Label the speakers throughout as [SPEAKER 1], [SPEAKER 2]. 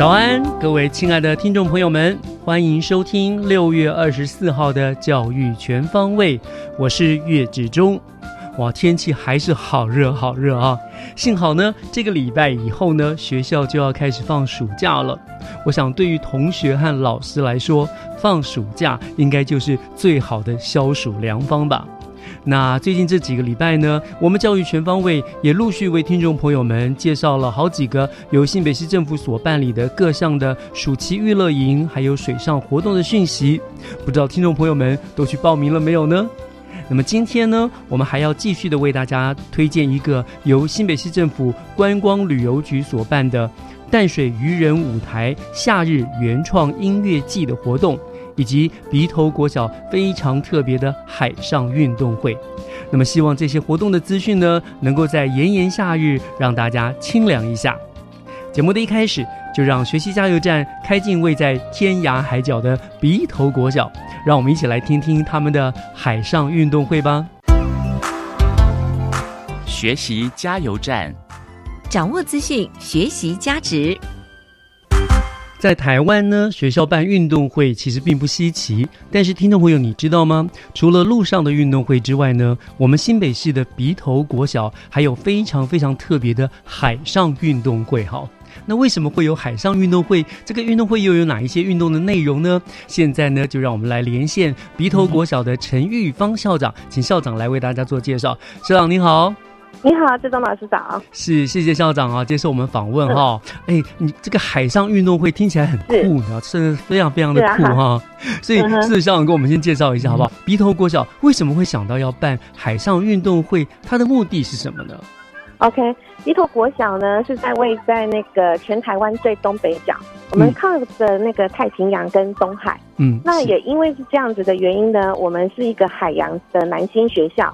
[SPEAKER 1] 早安，各位亲爱的听众朋友们，欢迎收听六月二十四号的教育全方位，我是岳志忠。哇，天气还是好热好热啊！幸好呢，这个礼拜以后呢，学校就要开始放暑假了。我想，对于同学和老师来说，放暑假应该就是最好的消暑良方吧。那最近这几个礼拜呢，我们教育全方位也陆续为听众朋友们介绍了好几个由新北市政府所办理的各项的暑期娱乐营，还有水上活动的讯息。不知道听众朋友们都去报名了没有呢？那么今天呢，我们还要继续的为大家推荐一个由新北市政府观光旅游局所办的淡水渔人舞台夏日原创音乐季的活动。以及鼻头国小非常特别的海上运动会，那么希望这些活动的资讯呢，能够在炎炎夏日让大家清凉一下。节目的一开始，就让学习加油站开进位在天涯海角的鼻头国小，让我们一起来听听他们的海上运动会吧。
[SPEAKER 2] 学习加油站，
[SPEAKER 3] 掌握资讯，学习加值。
[SPEAKER 1] 在台湾呢，学校办运动会其实并不稀奇。但是，听众朋友，你知道吗？除了路上的运动会之外呢，我们新北市的鼻头国小还有非常非常特别的海上运动会。哈，那为什么会有海上运动会？这个运动会又有哪一些运动的内容呢？现在呢，就让我们来连线鼻头国小的陈玉芳校长，请校长来为大家做介绍。校长您好。
[SPEAKER 4] 你好，志忠老师早。
[SPEAKER 1] 是，谢谢校长啊，接受我们访问哈。哎，你这个海上运动会听起来很酷的，真的非常非常的酷哈。所以，是校长给我们先介绍一下好不好？鼻头国小为什么会想到要办海上运动会？它的目的是什么呢
[SPEAKER 4] ？OK，鼻头国小呢是在位在那个全台湾最东北角，我们靠着那个太平洋跟东海。嗯，那也因为是这样子的原因呢，我们是一个海洋的南星学校。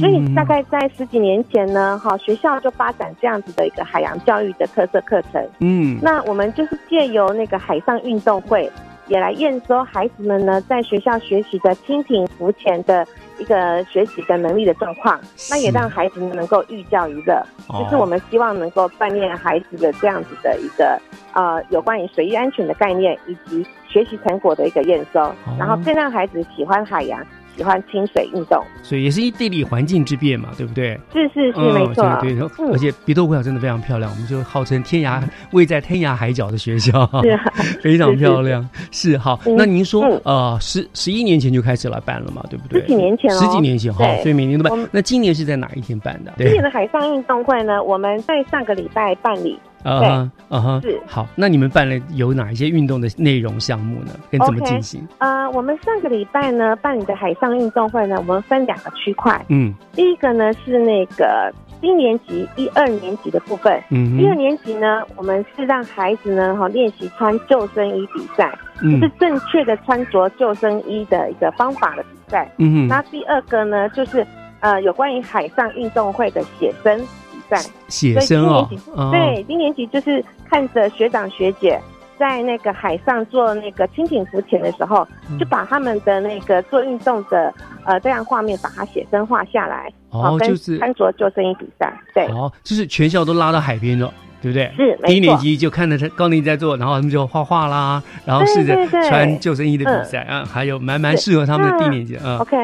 [SPEAKER 4] 所以大概在十几年前呢，哈学校就发展这样子的一个海洋教育的特色课程。嗯，那我们就是借由那个海上运动会，也来验收孩子们呢在学校学习的蜻蜓浮潜的一个学习的能力的状况。那也让孩子们能够寓教于乐，就是我们希望能够锻炼孩子的这样子的一个呃有关于水域安全的概念，以及学习成果的一个验收，然后更让孩子喜欢海洋。喜欢清水运动，
[SPEAKER 1] 所以也是一地理环境之变嘛，对不对？
[SPEAKER 4] 是是是，没错。
[SPEAKER 1] 对对，而且鼻头国小真的非常漂亮，我们就号称天涯位在天涯海角的学校，
[SPEAKER 4] 是
[SPEAKER 1] 非常漂亮。是好，那您说呃，十十一年前就开始来办了嘛，对不对？
[SPEAKER 4] 十几年前，
[SPEAKER 1] 十几年前哈，所以每年都办。那今年是在哪一天办的？
[SPEAKER 4] 今年的海上运动会呢？我们在上个礼拜办理。啊啊哈！是
[SPEAKER 1] 好，那你们办了有哪一些运动的内容项目呢？跟怎么进行？
[SPEAKER 4] 呃，我们上个礼拜呢办理的海上运动会呢，我们分两个区块。嗯，第一个呢是那个低年级一二年级的部分。嗯，一二年级呢，我们是让孩子呢哈练习穿救生衣比赛，就是正确的穿着救生衣的一个方法的比赛。嗯哼。那第二个呢，就是呃有关于海上运动会的写生。在
[SPEAKER 1] 写生哦，
[SPEAKER 4] 对，低年级就是看着学长学姐在那个海上做那个蜻蜓浮潜的时候，就把他们的那个做运动的呃这样画面把它写生画下来，
[SPEAKER 1] 哦，就是
[SPEAKER 4] 穿着救生衣比赛，对，
[SPEAKER 1] 哦，就是全校都拉到海边了。对不对？
[SPEAKER 4] 是，
[SPEAKER 1] 低一年级就看着他高年级在做，然后他们就画画啦，然后试着穿救生衣的比赛啊，还有蛮蛮适合他们的低年级啊。
[SPEAKER 4] OK，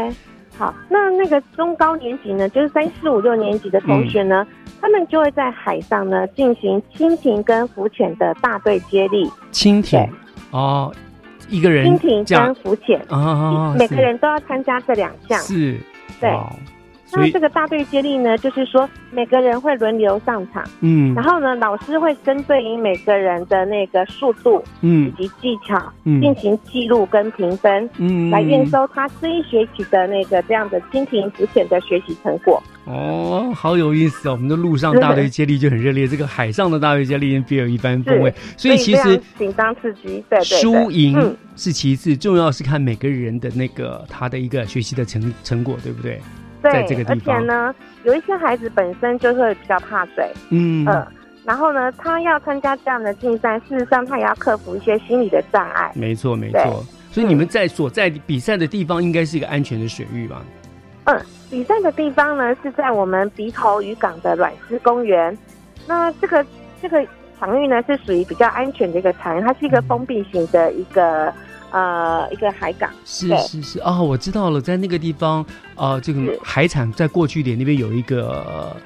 [SPEAKER 4] 好，那那个中高年级呢，就是三四五六年级的同学呢，他们就会在海上呢进行蜻蜓跟浮潜的大队接力。
[SPEAKER 1] 蜻蜓哦，一个人
[SPEAKER 4] 蜻蜓跟浮潜。啊，每个人都要参加这两项。
[SPEAKER 1] 是，
[SPEAKER 4] 对。那这个大队接力呢，就是说每个人会轮流上场，嗯，然后呢，老师会针对于每个人的那个速度，嗯，以及技巧，嗯，进行记录跟评分，嗯，来验收他这一学期的那个这样的蜻蜓浮潜的学习成果。
[SPEAKER 1] 哦，好有意思哦！我们的陆上大队接力就很热烈，这个海上的大队接力别有一番风味。所以其实
[SPEAKER 4] 紧张刺激，对对
[SPEAKER 1] 输赢是其次，重要是看每个人的那个他的一个学习的成成果，对不对？
[SPEAKER 4] 对，而且呢，有一些孩子本身就会比较怕水，嗯嗯，然后呢，他要参加这样的竞赛，事实上他也要克服一些心理的障碍。
[SPEAKER 1] 没错，没错。所以你们在所在比赛的地方，应该是一个安全的水域吧？
[SPEAKER 4] 嗯，比赛的地方呢是在我们鼻头渔港的软丝公园。那这个这个场域呢是属于比较安全的一个场域，它是一个封闭型的一个。呃，一个海港。
[SPEAKER 1] 是是是。哦，我知道了，在那个地方，呃，这个海产在过去点那边有一个。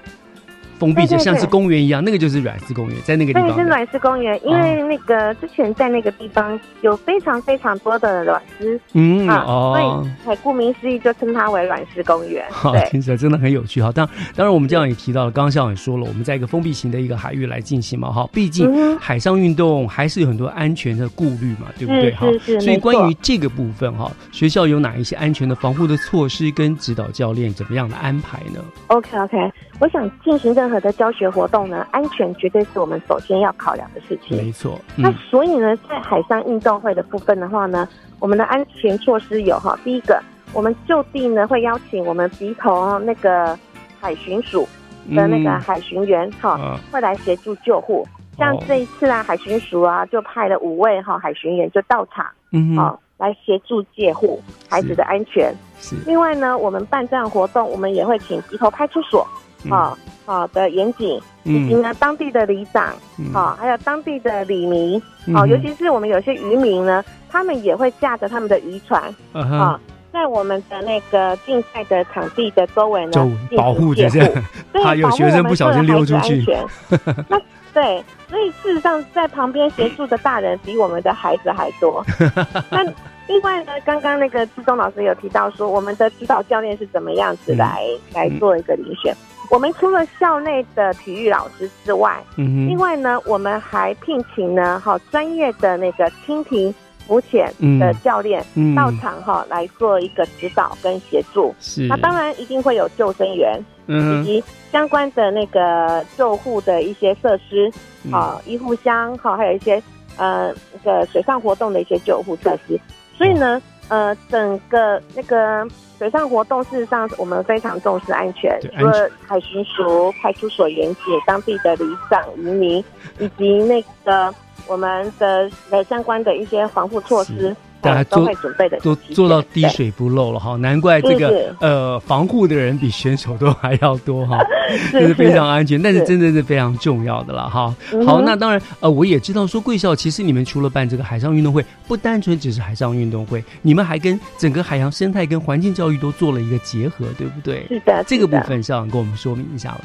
[SPEAKER 1] 封闭的像是公园一样，那个就是软丝公园，在那个地方。
[SPEAKER 4] 对，是软丝公园，因为那个之前在那个地方有非常非常多的软丝，嗯哦，所以顾名思义就称它为软丝公园。好，
[SPEAKER 1] 听起来真的很有趣哈。当当然，我们这样也提到了，刚刚校长也说了，我们在一个封闭型的一个海域来进行嘛，哈，毕竟海上运动还是有很多安全的顾虑嘛，对不对？
[SPEAKER 4] 哈，
[SPEAKER 1] 所以关于这个部分哈，学校有哪一些安全的防护的措施，跟指导教练怎么样的安排呢
[SPEAKER 4] ？OK OK。我想进行任何的教学活动呢，安全绝对是我们首先要考量的事情。
[SPEAKER 1] 没错。
[SPEAKER 4] 那所以呢，在海上运动会的部分的话呢，我们的安全措施有哈，第一个，我们就地呢会邀请我们鼻头那个海巡署的那个海巡员哈，会来协助救护。像这一次啊，海巡署啊就派了五位哈海巡员就到场，嗯，好来协助戒护孩子的安全。
[SPEAKER 1] 是。
[SPEAKER 4] 另外呢，我们办这样活动，我们也会请鼻头派出所。好好的严谨，以及呢当地的里长，好还有当地的里民，好尤其是我们有些渔民呢，他们也会驾着他们的渔船，啊，在我们的那个竞赛的场地的周围呢，
[SPEAKER 1] 保护这些，怕有学生不小心溜出去。
[SPEAKER 4] 那对，所以事实上在旁边协助的大人比我们的孩子还多。那另外呢，刚刚那个志忠老师有提到说，我们的指导教练是怎么样子来来做一个遴选。我们除了校内的体育老师之外，嗯另外呢，我们还聘请呢，哈，专业的那个蜻蜓浮潜的教练到场哈，来做一个指导跟协助。
[SPEAKER 1] 是，
[SPEAKER 4] 那当然一定会有救生员，嗯以及相关的那个救护的一些设施，好，医护箱，好，还有一些呃那个水上活动的一些救护设施。所以呢，呃，整个那个。水上活动，事实上我们非常重视安全，除了海巡署、派出所员警、当地的里长、渔民，以及那个我们的呃相关的一些防护措施。大家都会准备的，
[SPEAKER 1] 都做到滴水不漏了哈，难怪这个呃防护的人比选手都还要多哈，这是非常安全，但是真的是非常重要的了哈。好，那当然呃我也知道说贵校其实你们除了办这个海上运动会，不单纯只是海上运动会，你们还跟整个海洋生态跟环境教育都做了一个结合，对不对？
[SPEAKER 4] 是的，
[SPEAKER 1] 这个部分校长跟我们说明一下吧。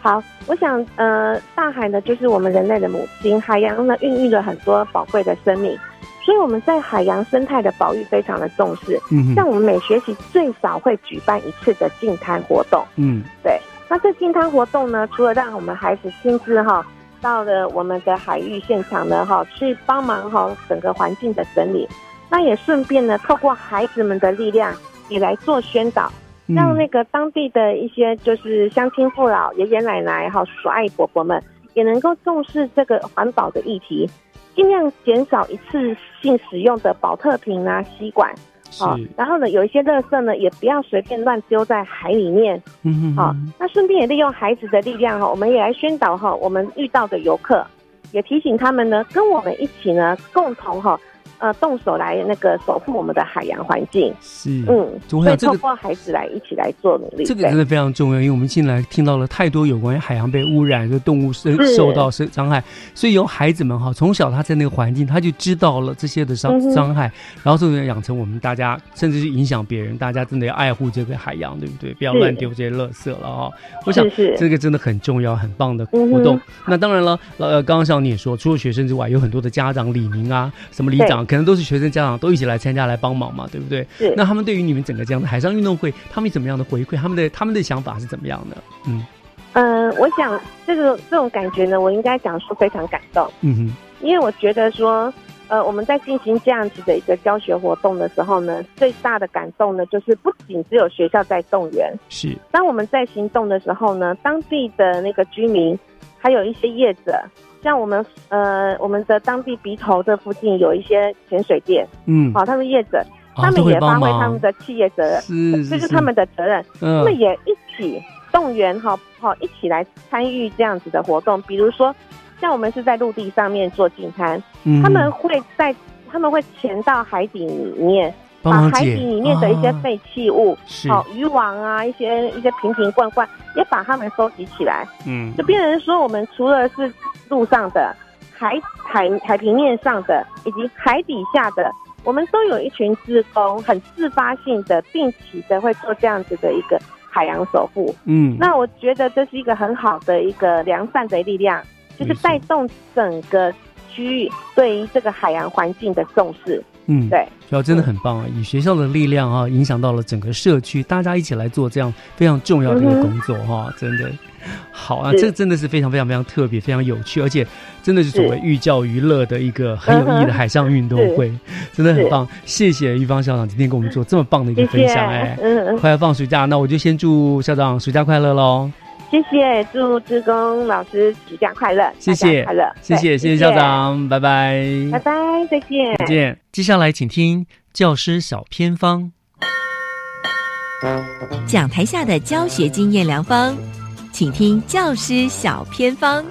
[SPEAKER 4] 好，我想呃大海呢就是我们人类的母亲，海洋呢孕育了很多宝贵的生命。所以我们在海洋生态的保育非常的重视，嗯，像我们每学期最少会举办一次的净滩活动，嗯，对。那这净滩活动呢，除了让我们孩子亲自哈到了我们的海域现场呢，哈去帮忙哈整个环境的整理，那也顺便呢透过孩子们的力量也来做宣导，让那个当地的一些就是乡亲父老、爷爷奶奶哈、叔叔阿姨伯伯们也能够重视这个环保的议题。尽量减少一次性使用的保特瓶啊、吸管，好，然后呢，有一些垃圾呢，也不要随便乱丢在海里面，嗯好，那顺便也利用孩子的力量哈，我们也来宣导哈，我们遇到的游客，也提醒他们呢，跟我们一起呢，共同哈，呃，动手来那个守护我们的海洋环境，
[SPEAKER 1] 是，
[SPEAKER 4] 嗯，所以透过孩子来一起来做努力，
[SPEAKER 1] 这个真的非常重要，因为我们近来听到了太多有关于海洋被污染，就动物受受到伤伤害，所以由孩子们哈，从小他在那个环境，他就知道了这些的伤伤害，然后就能养成我们大家，甚至是影响别人，大家真的要爱护这个海洋，对不对？不要乱丢这些垃圾了啊。我想这个真的很重要，很棒的活动。那当然了，呃，刚刚像你也说，除了学生之外，有很多的家长、李明啊，什么李长。可能都是学生家长都一起来参加来帮忙嘛，对不对？
[SPEAKER 4] 是。
[SPEAKER 1] 那他们对于你们整个这样的海上运动会，他们怎么样的回馈？他们的他们的想法是怎么样的？
[SPEAKER 4] 嗯嗯，我想这个这种感觉呢，我应该讲说非常感动。嗯哼。因为我觉得说，呃，我们在进行这样子的一个教学活动的时候呢，最大的感动呢，就是不仅只有学校在动员，
[SPEAKER 1] 是。
[SPEAKER 4] 当我们在行动的时候呢，当地的那个居民，还有一些业者。像我们呃，我们的当地鼻头这附近有一些潜水店，嗯，好，他们业者，他们也发挥他们的企业责任，
[SPEAKER 1] 是，
[SPEAKER 4] 这是他们的责任，他们也一起动员，哈，好，一起来参与这样子的活动。比如说，像我们是在陆地上面做净滩，他们会在，他们会潜到海底里面。把海底里面的一些废弃物，好渔网啊，一些一些瓶瓶罐罐，也把它们收集起来。嗯，就变成说，我们除了是路上的、海海海平面上的，以及海底下的，我们都有一群职工，很自发性的、定期的会做这样子的一个海洋守护。嗯，那我觉得这是一个很好的一个良善的力量，就是带动整个区域对于这个海洋环境的重视。嗯，对，
[SPEAKER 1] 学校真的很棒啊！以学校的力量啊，影响到了整个社区，大家一起来做这样非常重要的一个工作哈，真的好啊！这真的是非常非常非常特别、非常有趣，而且真的是作为寓教于乐的一个很有意义的海上运动会，真的很棒。谢谢玉芳校长今天给我们做这么棒的一个分享，哎，快要放暑假，那我就先祝校长暑假快乐喽！
[SPEAKER 4] 谢谢，祝志工老师暑假快乐，
[SPEAKER 1] 谢谢
[SPEAKER 4] 快乐，
[SPEAKER 1] 谢谢谢谢校长，拜拜，
[SPEAKER 4] 拜拜，再见，
[SPEAKER 1] 再见。接下来请听教师小偏方，
[SPEAKER 3] 讲台下的教学经验良方，请听教师小偏方。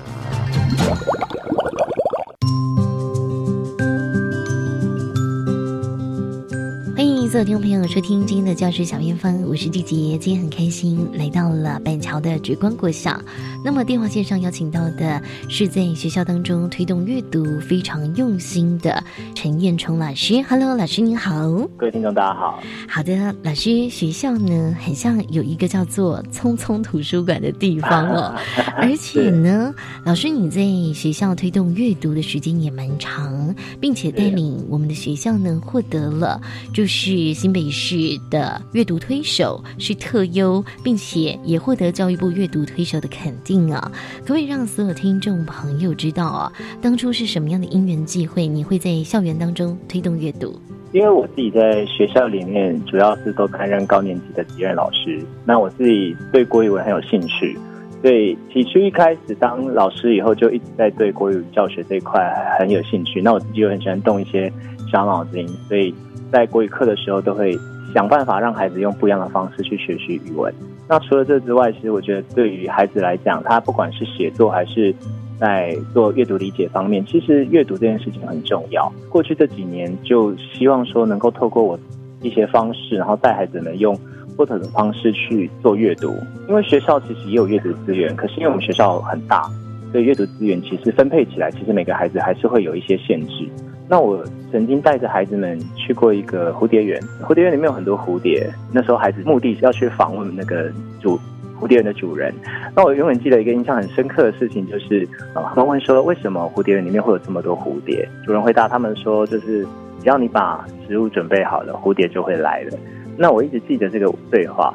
[SPEAKER 5] 所有听众朋友，收听今天的教师小偏方，我是季杰。今天很开心来到了板桥的曙光国小。那么电话线上邀请到的是在学校当中推动阅读非常用心的陈彦冲老师。Hello，老师您好。
[SPEAKER 6] 各位听众大家好。
[SPEAKER 5] 好的，老师，学校呢很像有一个叫做匆匆图书馆的地方哦，而且呢，老师你在学校推动阅读的时间也蛮长，并且带领我们的学校呢获得了就是。新北市的阅读推手是特优，并且也获得教育部阅读推手的肯定啊！可不可以让所有听众朋友知道啊？当初是什么样的因缘际会，你会在校园当中推动阅读？
[SPEAKER 6] 因为我自己在学校里面主要是都担任高年级的级任老师，那我自己对国语文很有兴趣，所以起初一开始当老师以后，就一直在对国语教学这一块很有兴趣。那我自己又很喜欢动一些小脑筋，所以。在国语课的时候，都会想办法让孩子用不一样的方式去学习语文。那除了这之外，其实我觉得对于孩子来讲，他不管是写作还是在做阅读理解方面，其实阅读这件事情很重要。过去这几年，就希望说能够透过我一些方式，然后带孩子们用不同的方式去做阅读。因为学校其实也有阅读资源，可是因为我们学校很大，所以阅读资源其实分配起来，其实每个孩子还是会有一些限制。那我曾经带着孩子们去过一个蝴蝶园，蝴蝶园里面有很多蝴蝶。那时候孩子目的是要去访问那个主蝴蝶园的主人。那我永远记得一个印象很深刻的事情，就是他们问说为什么蝴蝶园里面会有这么多蝴蝶？主人回答他们说，就是只要你把食物准备好了，蝴蝶就会来了。那我一直记得这个对话，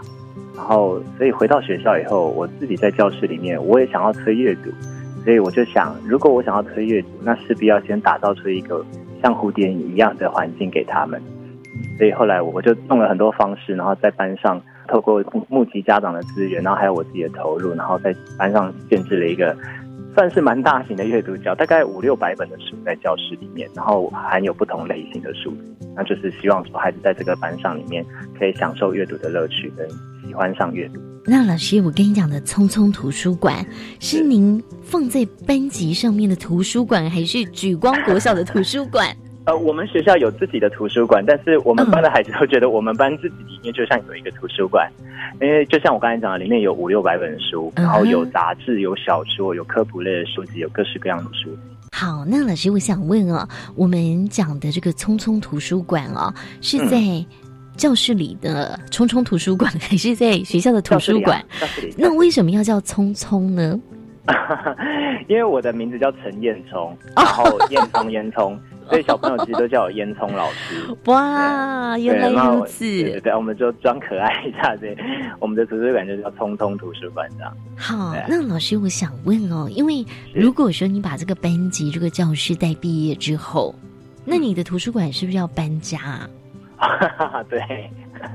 [SPEAKER 6] 然后所以回到学校以后，我自己在教室里面，我也想要推阅读，所以我就想，如果我想要推阅读，那势必要先打造出一个。像蝴蝶一样的环境给他们，所以后来我就用了很多方式，然后在班上透过募集家长的资源，然后还有我自己的投入，然后在班上建置了一个算是蛮大型的阅读教，大概五六百本的书在教室里面，然后含有不同类型的书，那就是希望说孩子在这个班上里面可以享受阅读的乐趣，跟喜欢上阅读。
[SPEAKER 5] 那老师，我跟你讲的匆匆图书馆是您放在班级上面的图书馆，还是举光国小的图书馆？
[SPEAKER 6] 呃，我们学校有自己的图书馆，但是我们班的孩子都觉得我们班自己里面就像有一个图书馆，因为就像我刚才讲的，里面有五六百本书，然后有杂志、有小说、有科普类的书籍，有各式各样的书。
[SPEAKER 5] 好，那老师，我想问哦，我们讲的这个匆匆图书馆哦，是在教室里的聪聪图书馆，还是在学校的图书馆？那为什么要叫聪聪呢？
[SPEAKER 6] 因为我的名字叫陈燕聪，然后燕聪烟聪，所以小朋友其实都叫我烟聪老师。
[SPEAKER 5] 哇，原来如此！
[SPEAKER 6] 对对，我们就装可爱一下，对，我们的图书馆就叫聪聪图书馆这样。
[SPEAKER 5] 好，那老师，我想问哦，因为如果说你把这个班级、这个教室带毕业之后，那你的图书馆是不是要搬家？
[SPEAKER 6] 对，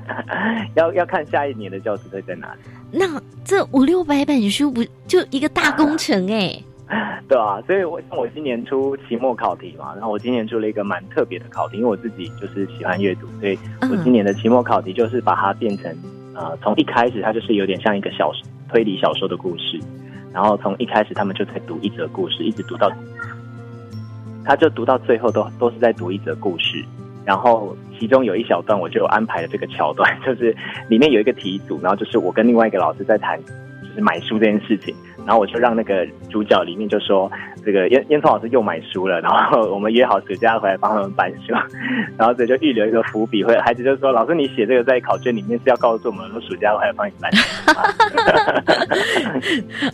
[SPEAKER 6] 要要看下一年的教师会在哪里。
[SPEAKER 5] 那这五六百本书不就一个大工程哎？
[SPEAKER 6] 对啊，所以我我今年出期末考题嘛，然后我今年出了一个蛮特别的考题，因为我自己就是喜欢阅读，所以我今年的期末考题就是把它变成呃，从一开始它就是有点像一个小推理小说的故事，然后从一开始他们就在读一则故事，一直读到，他就读到最后都都是在读一则故事。然后其中有一小段，我就安排了这个桥段，就是里面有一个题组，然后就是我跟另外一个老师在谈，就是买书这件事情。然后我就让那个主角里面就说，这个烟烟聪老师又买书了，然后我们约好暑假回来帮他们搬书，然后这就预留一个伏笔，会孩子就说，老师你写这个在考卷里面是要告诉我们，说暑假回来帮你搬。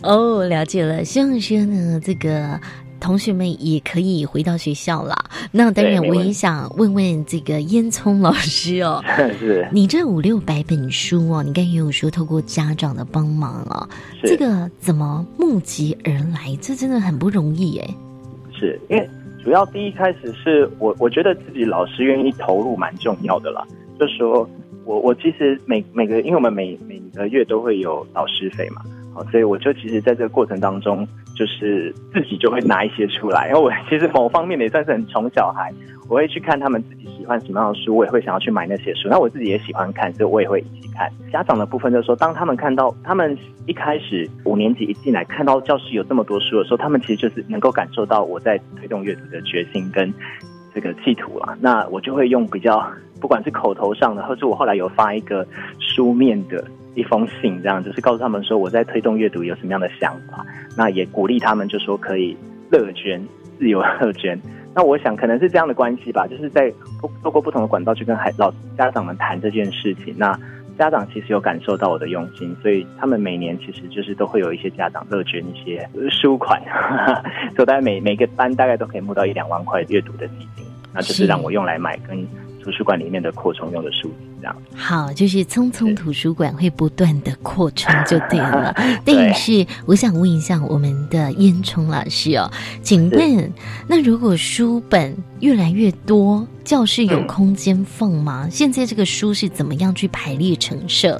[SPEAKER 5] 哦，了解了，希望说呢这个。同学们也可以回到学校了。那当然，我也想问问这个烟囱老师哦。
[SPEAKER 6] 是。
[SPEAKER 5] 你这五六百本书哦，你刚才也有说透过家长的帮忙哦，这个怎么募集而来？这真的很不容易哎。
[SPEAKER 6] 是因为主要第一开始是我，我觉得自己老师愿意投入蛮重要的啦。就说我我其实每每个，因为我们每每个月都会有老师费嘛。好所以我就其实在这个过程当中，就是自己就会拿一些出来。因为我 其实某方面也算是很宠小孩，我会去看他们自己喜欢什么样的书，我也会想要去买那些书。那我自己也喜欢看，所以我也会一起看。家长的部分就是说，当他们看到他们一开始五年级一进来看到教室有这么多书的时候，他们其实就是能够感受到我在推动阅读的决心跟这个企图了。那我就会用比较不管是口头上的，或是我后来有发一个书面的。一封信，这样就是告诉他们说我在推动阅读有什么样的想法，那也鼓励他们就说可以乐捐，自由乐捐。那我想可能是这样的关系吧，就是在透过不同的管道去跟孩老家长们谈这件事情。那家长其实有感受到我的用心，所以他们每年其实就是都会有一些家长乐捐一些书款，所以大概每每个班大概都可以募到一两万块阅读的基金，那就是让我用来买跟。图书馆里面的扩充用的书籍，这样
[SPEAKER 5] 好，就是匆匆图书馆会不断的扩充就对了。但 是我想问一下我们的烟囱老师哦，请问那如果书本越来越多，教室有空间放吗？现在这个书是怎么样去排列成设？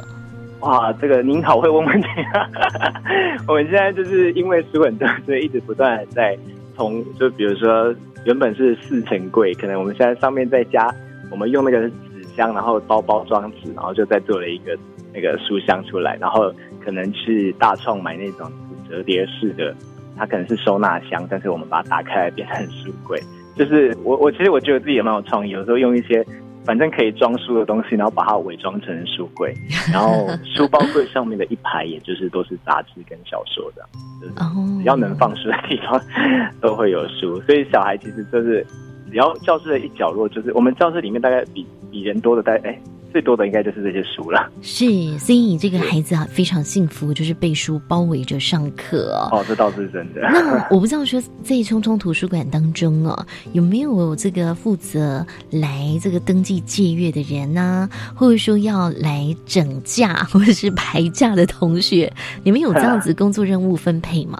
[SPEAKER 6] 哇，这个您好会问问题啊！我们现在就是因为书很多，所以一直不断在从就比如说原本是四层柜，可能我们现在上面再加。我们用那个纸箱，然后包包装纸，然后就再做了一个那个书箱出来。然后可能去大创买那种折叠式的，它可能是收纳箱，但是我们把它打开来变成书柜。就是我 我其实我觉得自己也蛮有创意，有时候用一些反正可以装书的东西，然后把它伪装成书柜，然后书包柜上面的一排，也就是都是杂志跟小说的，就是只要能放书的地方 都会有书。所以小孩其实就是。只要教室的一角落，就是我们教室里面大概比比人多的，大概哎最多的应该就是这些书了。
[SPEAKER 5] 是，所以你这个孩子啊非常幸福，就是被书包围着上课
[SPEAKER 6] 哦。这倒是真的。
[SPEAKER 5] 那我不知道说在匆匆图书馆当中哦，有没有这个负责来这个登记借阅的人呢？或者说要来整架或者是排假的同学，你们有这样子工作任务分配吗？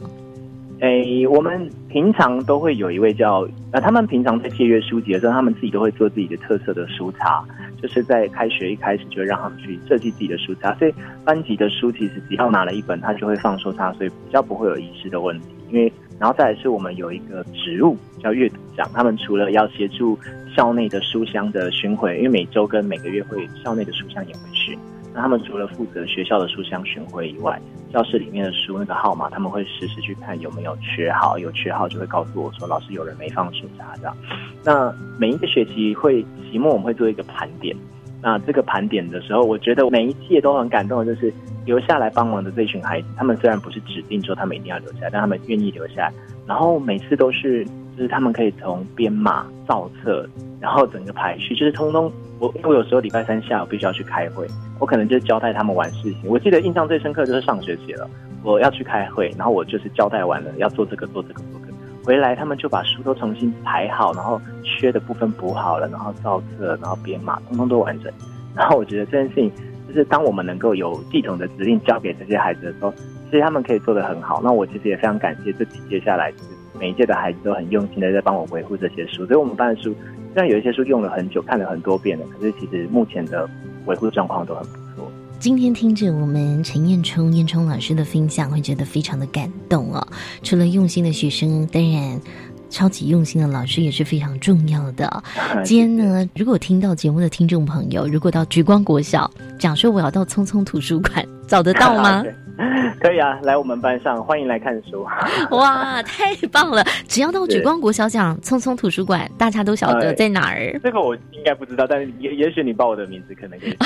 [SPEAKER 6] 诶，我们平常都会有一位叫呃，他们平常在借阅书籍的时候，他们自己都会做自己的特色的书插，就是在开学一开始就让他们去设计自己的书插，所以班级的书其实只要拿了一本，他就会放书插，所以比较不会有遗失的问题。因为然后再来是我们有一个职务叫阅读长，他们除了要协助校内的书香的巡回，因为每周跟每个月会校内的书香也会巡。那他们除了负责学校的书香巡回以外，教室里面的书那个号码，他们会实时去看有没有缺号，有缺号就会告诉我说老师有人没放书查这样。那每一个学期会期末我们会做一个盘点。那这个盘点的时候，我觉得每一届都很感动的，就是留下来帮忙的这群孩子，他们虽然不是指定说他们一定要留下来，但他们愿意留下来。然后每次都是，就是他们可以从编码、造册，然后整个排序，就是通通。我因为有时候礼拜三下午必须要去开会，我可能就交代他们完事情。我记得印象最深刻就是上学期了，我要去开会，然后我就是交代完了要做这个做这个做这个，回来他们就把书都重新排好，然后缺的部分补好了，然后造册，然后编码，通通都完整。然后我觉得这件事情，就是当我们能够有系统的指令交给这些孩子的时候，其实他们可以做得很好。那我其实也非常感谢这几接下来，每一届的孩子都很用心的在帮我维护这些书。所以我们班的书。虽然有一些书用了很久，看了很多遍了，可是其实目前的维护状况都很不错。
[SPEAKER 5] 今天听着我们陈彦冲、彦冲老师的分享，会觉得非常的感动哦。除了用心的学生，当然超级用心的老师也是非常重要的。今天呢，如果听到节目的听众朋友，如果到橘光国小讲说我要到匆匆图书馆，找得到吗？
[SPEAKER 6] 可以啊，来我们班上，欢迎来看书。
[SPEAKER 5] 哇，太棒了！只要到举光国小讲匆匆图书馆，大家都晓得在哪儿。
[SPEAKER 6] 这个我应该不知道，但是也也许你报我的名字，可能可以。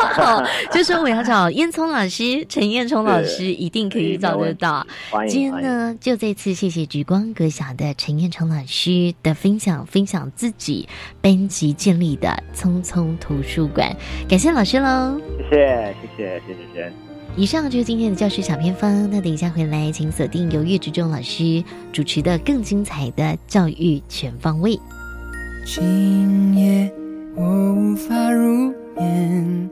[SPEAKER 5] 就说我要找烟囱老师，陈彦聪老师，一定可以找得到。今天呢，就这次谢谢举光国小的陈彦聪老师的分享，分享自己班级建立的匆匆图书馆，感谢老师喽！
[SPEAKER 6] 谢谢，谢谢，谢谢轩。
[SPEAKER 5] 以上就是今天的教师小偏方。那等一下回来，请锁定由岳志忠老师主持的更精彩的教育全方位。
[SPEAKER 7] 今夜我无法入眠，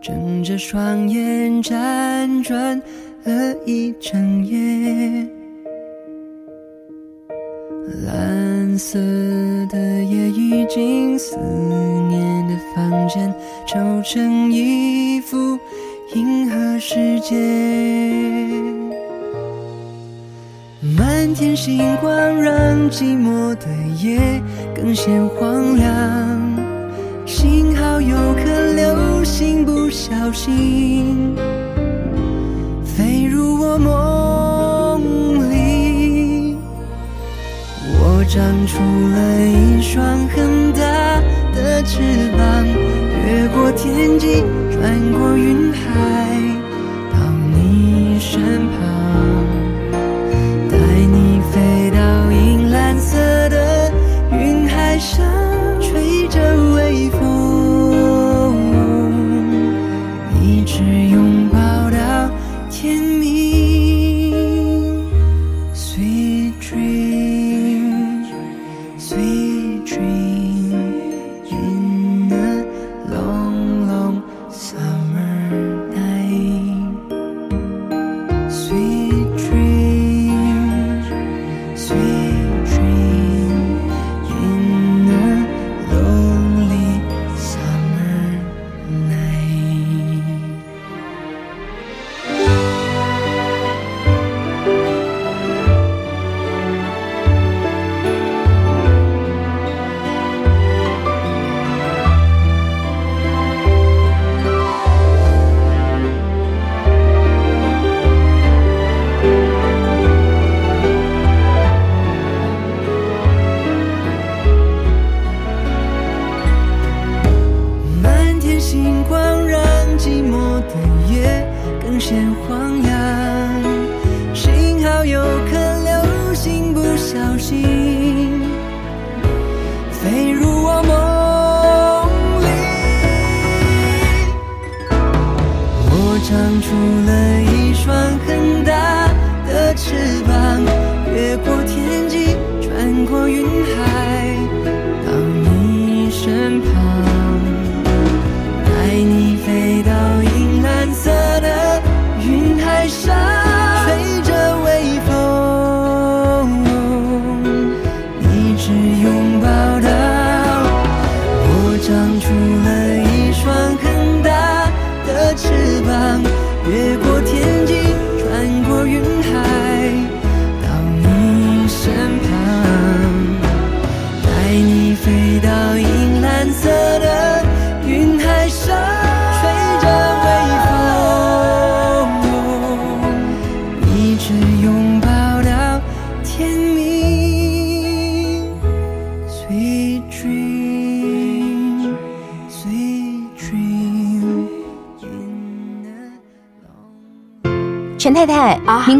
[SPEAKER 7] 睁着双眼辗转了一整夜。蓝色的夜已经思念的房间皱成一幅。银河世界，满天星光让寂寞的夜更显荒凉。幸好有颗流星不小心飞入我梦里，我长出了一双很大的翅膀，越过天际。翻过云海，到你身旁，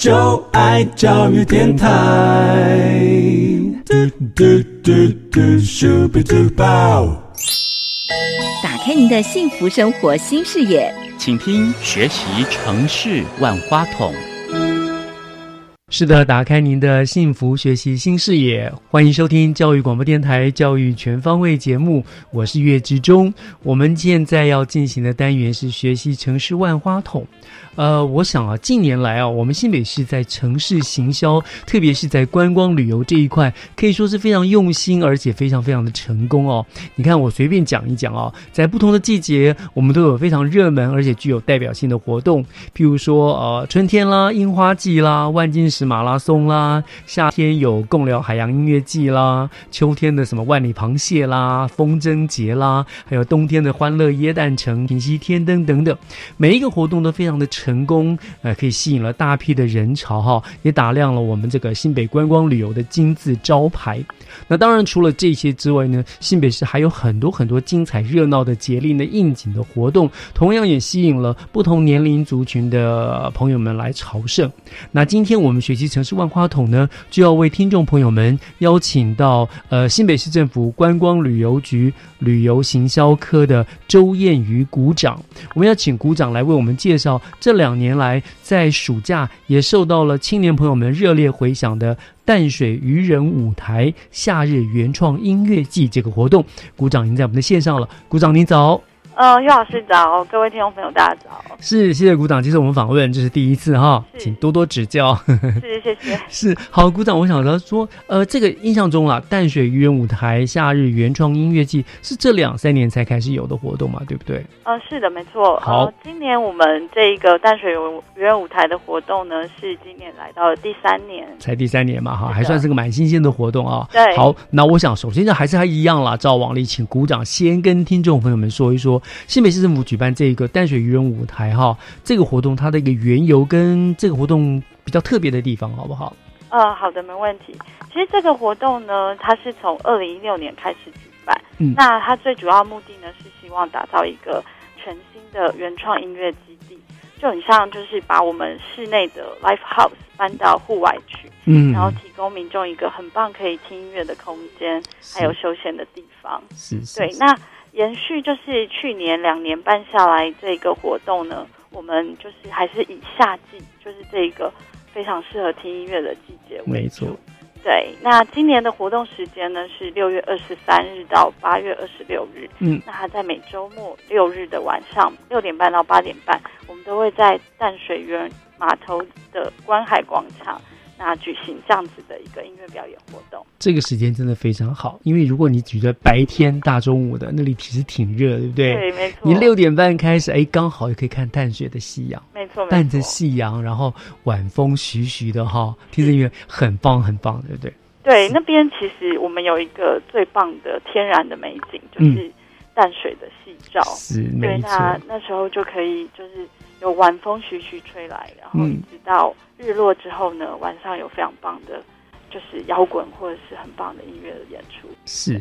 [SPEAKER 7] 就爱教育电台。
[SPEAKER 3] 打开您的幸福生活新视野，
[SPEAKER 2] 请听学习城市万花筒。
[SPEAKER 1] 是的，打开您的幸福学习新视野，欢迎收听教育广播电台《教育全方位》节目，我是岳志忠。我们现在要进行的单元是学习城市万花筒。呃，我想啊，近年来啊，我们新北市在城市行销，特别是在观光旅游这一块，可以说是非常用心，而且非常非常的成功哦。你看，我随便讲一讲哦，在不同的季节，我们都有非常热门而且具有代表性的活动，譬如说，呃，春天啦，樱花季啦，万金是马拉松啦；夏天有共聊海洋音乐季啦；秋天的什么万里螃蟹啦、风筝节啦，还有冬天的欢乐椰蛋城、平息天灯等等，每一个活动都非常的。成功，呃，可以吸引了大批的人潮，哈，也打亮了我们这个新北观光旅游的金字招牌。那当然，除了这些之外呢，新北市还有很多很多精彩热闹的节令的应景的活动，同样也吸引了不同年龄族群的朋友们来朝圣。那今天我们学习城市万花筒呢，就要为听众朋友们邀请到呃新北市政府观光旅游局旅游行销科的周燕瑜股长，我们要请股长来为我们介绍这。两年来，在暑假也受到了青年朋友们热烈回响的淡水渔人舞台夏日原创音乐季这个活动，鼓掌已经在我们的线上了。鼓掌，您早。
[SPEAKER 8] 呃，岳老师早，各位听众朋友大家早。
[SPEAKER 1] 是，谢谢鼓掌。其实我们访问这是第一次哈，请多多指教。
[SPEAKER 8] 是，谢谢。
[SPEAKER 1] 是，好，鼓掌。我想说，呃，这个印象中啦，淡水渔人舞台夏日原创音乐季是这两三年才开始有的活动嘛，对不对？
[SPEAKER 8] 呃，是的，没错。
[SPEAKER 1] 好，
[SPEAKER 8] 今年我们这个淡水渔人舞台的活动呢，是今年来到了第三年，
[SPEAKER 1] 才第三年嘛，哈，还算是个蛮新鲜的活动啊。
[SPEAKER 8] 对。
[SPEAKER 1] 好，那我想首先就还是还一样啦，照往例，请鼓掌，先跟听众朋友们说一说。新北市政府举办这个淡水渔人舞台哈，这个活动它的一个缘由跟这个活动比较特别的地方，好不好？
[SPEAKER 8] 呃，好的，没问题。其实这个活动呢，它是从二零一六年开始举办，嗯，那它最主要目的呢是希望打造一个全新的原创音乐基地。就很像就是把我们室内的 live house 搬到户外去，
[SPEAKER 1] 嗯，
[SPEAKER 8] 然后提供民众一个很棒可以听音乐的空间，还有休闲的地方。
[SPEAKER 1] 是，
[SPEAKER 8] 对。那延续就是去年两年半下来这个活动呢，我们就是还是以夏季，就是这个非常适合听音乐的季节为主。对，那今年的活动时间呢是六月二十三日到八月二十六日。
[SPEAKER 1] 嗯，
[SPEAKER 8] 那它在每周末六日的晚上六点半到八点半，我们都会在淡水园码头的观海广场。那举行这样子的一个音乐表演活动，
[SPEAKER 1] 这个时间真的非常好，因为如果你举着白天大中午的，那里其实挺热，对不对？
[SPEAKER 8] 对，没错。
[SPEAKER 1] 你六点半开始，哎，刚好也可以看淡水的夕阳，
[SPEAKER 8] 没错，
[SPEAKER 1] 伴着夕阳，然后晚风徐徐的哈，听着音乐很棒，很棒，对不对？
[SPEAKER 8] 对，那边其实我们有一个最棒的天然的美景，就是淡水的夕照，
[SPEAKER 1] 是
[SPEAKER 8] 没错。那那时候就可以就是。有晚风徐徐吹来，然后直到日落之后呢，晚上有非常棒的，就是摇滚或者是很棒的音乐的演出。
[SPEAKER 1] 是，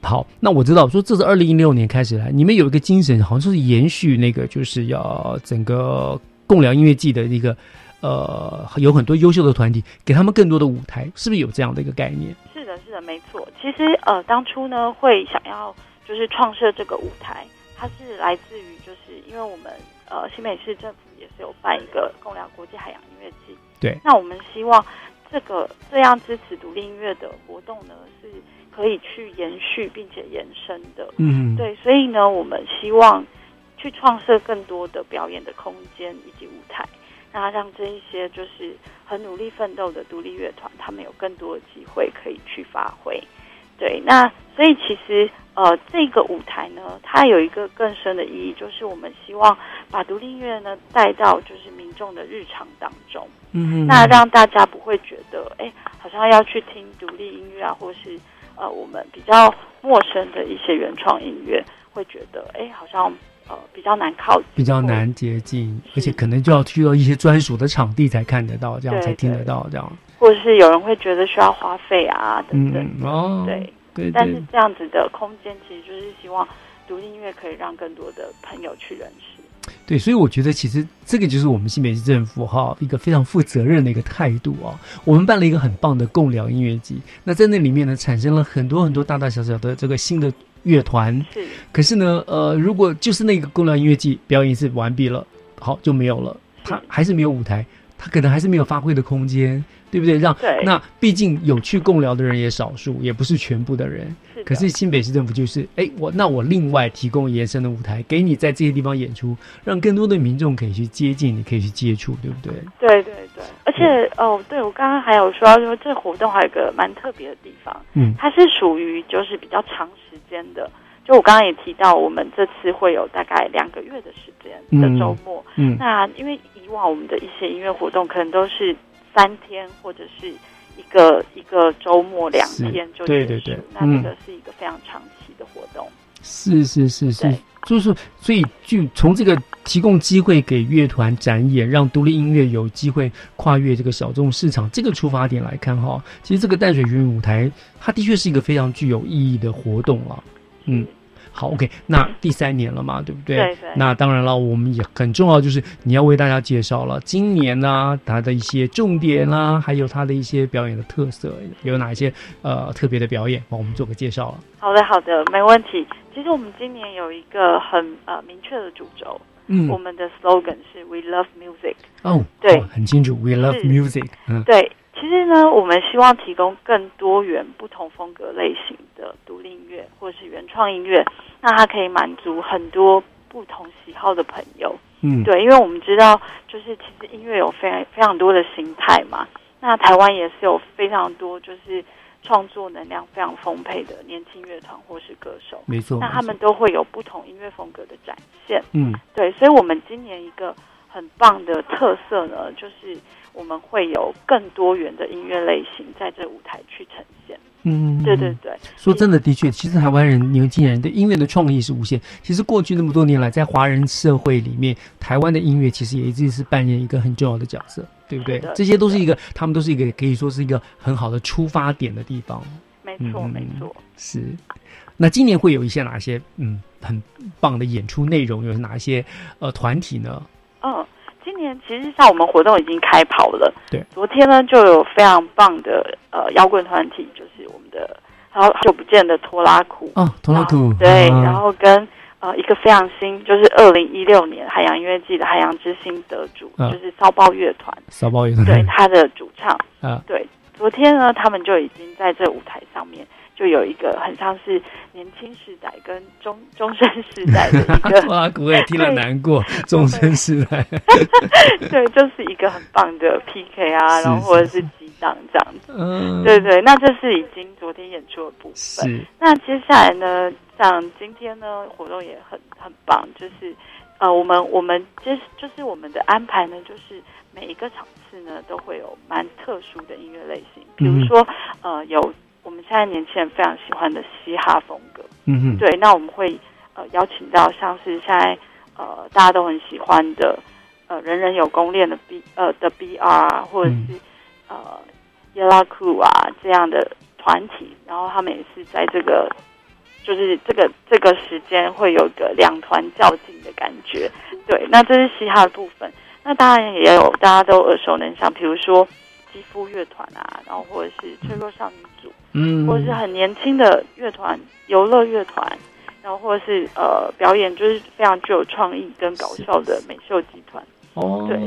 [SPEAKER 1] 好，那我知道说这是二零一六年开始来，你们有一个精神，好像是延续那个，就是要整个共良音乐季的一个，呃，有很多优秀的团体，给他们更多的舞台，是不是有这样的一个概念？
[SPEAKER 8] 是的，是的，没错。其实呃，当初呢会想要就是创设这个舞台，它是来自于就是因为我们。呃，新北市政府也是有办一个共良国际海洋音乐季。
[SPEAKER 1] 对，
[SPEAKER 8] 那我们希望这个这样支持独立音乐的活动呢，是可以去延续并且延伸的。
[SPEAKER 1] 嗯，
[SPEAKER 8] 对，所以呢，我们希望去创设更多的表演的空间以及舞台，那让这一些就是很努力奋斗的独立乐团，他们有更多的机会可以去发挥。对，那所以其实呃，这个舞台呢，它有一个更深的意义，就是我们希望把独立音乐呢带到就是民众的日常当中，
[SPEAKER 1] 嗯，
[SPEAKER 8] 那让大家不会觉得哎，好像要去听独立音乐啊，或是呃我们比较陌生的一些原创音乐，会觉得哎，好像呃比较难靠近，
[SPEAKER 1] 比较难接近，而且可能就要去到一些专属的场地才看得到，这样才听得到这样。
[SPEAKER 8] 或者是有人会觉得需要花费啊等等，
[SPEAKER 1] 哦，
[SPEAKER 8] 对
[SPEAKER 1] 对，
[SPEAKER 8] 但是这样子的空间其实就是希望独立音乐可以让更多的朋友去认识。
[SPEAKER 1] 对，所以我觉得其实这个就是我们新北市政府哈一个非常负责任的一个态度啊。我们办了一个很棒的共聊音乐季，那在那里面呢产生了很多很多大大小小的这个新的乐团。
[SPEAKER 8] 是，
[SPEAKER 1] 可是呢，呃，如果就是那个共聊音乐季表演一次完毕了，好就没有了，他还是没有舞台，他可能还是没有发挥的空间。对不对？让那毕竟有去共聊的人也少数，也不是全部的人。可是新北市政府就是，哎，我那我另外提供延伸的舞台给你，在这些地方演出，让更多的民众可以去接近，你可以去接触，对不对？
[SPEAKER 8] 对对对。而且哦，对我刚刚还有说，说这活动还有一个蛮特别的地方，
[SPEAKER 1] 嗯，
[SPEAKER 8] 它是属于就是比较长时间的。就我刚刚也提到，我们这次会有大概两个月的时间的周末。
[SPEAKER 1] 嗯，
[SPEAKER 8] 那因为以往我们的一些音乐活动可能都是。三天或者是一个一个周末两天就结束，那这个是一个非常长期的活动。
[SPEAKER 1] 是是是是，就是所以就从这个提供机会给乐团展演，让独立音乐有机会跨越这个小众市场这个出发点来看哈，其实这个淡水云舞台，它的确是一个非常具有意义的活动了，嗯。好，OK，那第三年了嘛，对不对？
[SPEAKER 8] 对对。
[SPEAKER 1] 那当然了，我们也很重要，就是你要为大家介绍了今年呢，它的一些重点啦，还有它的一些表演的特色，有哪一些呃特别的表演，帮我们做个介绍了。
[SPEAKER 8] 好的，好的，没问题。其实我们今年有一个很呃明确的主轴，
[SPEAKER 1] 嗯，
[SPEAKER 8] 我们的 slogan 是 We love music。
[SPEAKER 1] 哦，
[SPEAKER 8] 对，
[SPEAKER 1] 很清楚，We love music。嗯，
[SPEAKER 8] 对。其实呢，我们希望提供更多元、不同风格类型的独立音乐或者是原创音乐，那它可以满足很多不同喜好的朋友。
[SPEAKER 1] 嗯，
[SPEAKER 8] 对，因为我们知道，就是其实音乐有非常非常多的形态嘛。那台湾也是有非常多就是创作能量非常丰沛的年轻乐团或是歌手。
[SPEAKER 1] 没错，
[SPEAKER 8] 那他们都会有不同音乐风格的展现。
[SPEAKER 1] 嗯，
[SPEAKER 8] 对，所以我们今年一个很棒的特色呢，就是。我们会有更多元的音乐类型在这舞台去呈现。
[SPEAKER 1] 嗯，
[SPEAKER 8] 对对对。
[SPEAKER 1] 说真的，的确，其实台湾人年轻人的音乐的创意是无限。其实过去那么多年来，在华人社会里面，台湾的音乐其实也一直是扮演一个很重要的角色，对不对？这些都是一个，他们都是一个可以说是一个很好的出发点的地方。
[SPEAKER 8] 没错，没错。
[SPEAKER 1] 是。那今年会有一些哪些嗯很棒的演出内容？有哪一些呃团体呢？
[SPEAKER 8] 嗯。今年其实像我们活动已经开跑了，
[SPEAKER 1] 对，
[SPEAKER 8] 昨天呢就有非常棒的呃摇滚团体，就是我们的好久不见的拖拉库。
[SPEAKER 1] 哦，拖拉库。
[SPEAKER 8] 对，然后跟呃一个非常新，就是二零一六年海洋音乐季的海洋之星得主，就是骚包乐团，
[SPEAKER 1] 骚包乐团。
[SPEAKER 8] 对他的主唱。
[SPEAKER 1] 啊，
[SPEAKER 8] 对，昨天呢他们就已经在这舞台上面。就有一个很像是年轻时代跟中终身时代的一个，
[SPEAKER 1] 哇，我也听了难过，终身时代，
[SPEAKER 8] 对，就是一个很棒的 PK 啊，然后或者是激荡这样子，嗯，对对，那这是已经昨天演出的部分，那接下来呢，像今天呢，活动也很很棒，就是呃，我们我们接就是我们的安排呢，就是每一个场次呢都会有蛮特殊的音乐类型，比如说呃有。我们现在年轻人非常喜欢的嘻哈风格，
[SPEAKER 1] 嗯哼，
[SPEAKER 8] 对，那我们会呃邀请到像是现在呃大家都很喜欢的呃人人有功练的 B 呃的 BR 啊或者是呃耶拉库啊这样的团体，然后他们也是在这个就是这个这个时间会有个两团较劲的感觉，对，那这是嘻哈的部分，那当然也有大家都耳熟能详，比如说肌肤乐团啊，然后或者是脆弱少女组。
[SPEAKER 1] 嗯，
[SPEAKER 8] 或者是很年轻的乐团，游乐乐团，然后或者是呃表演，就是非常具有创意跟搞笑的美秀集团。
[SPEAKER 1] 哦，
[SPEAKER 8] 对，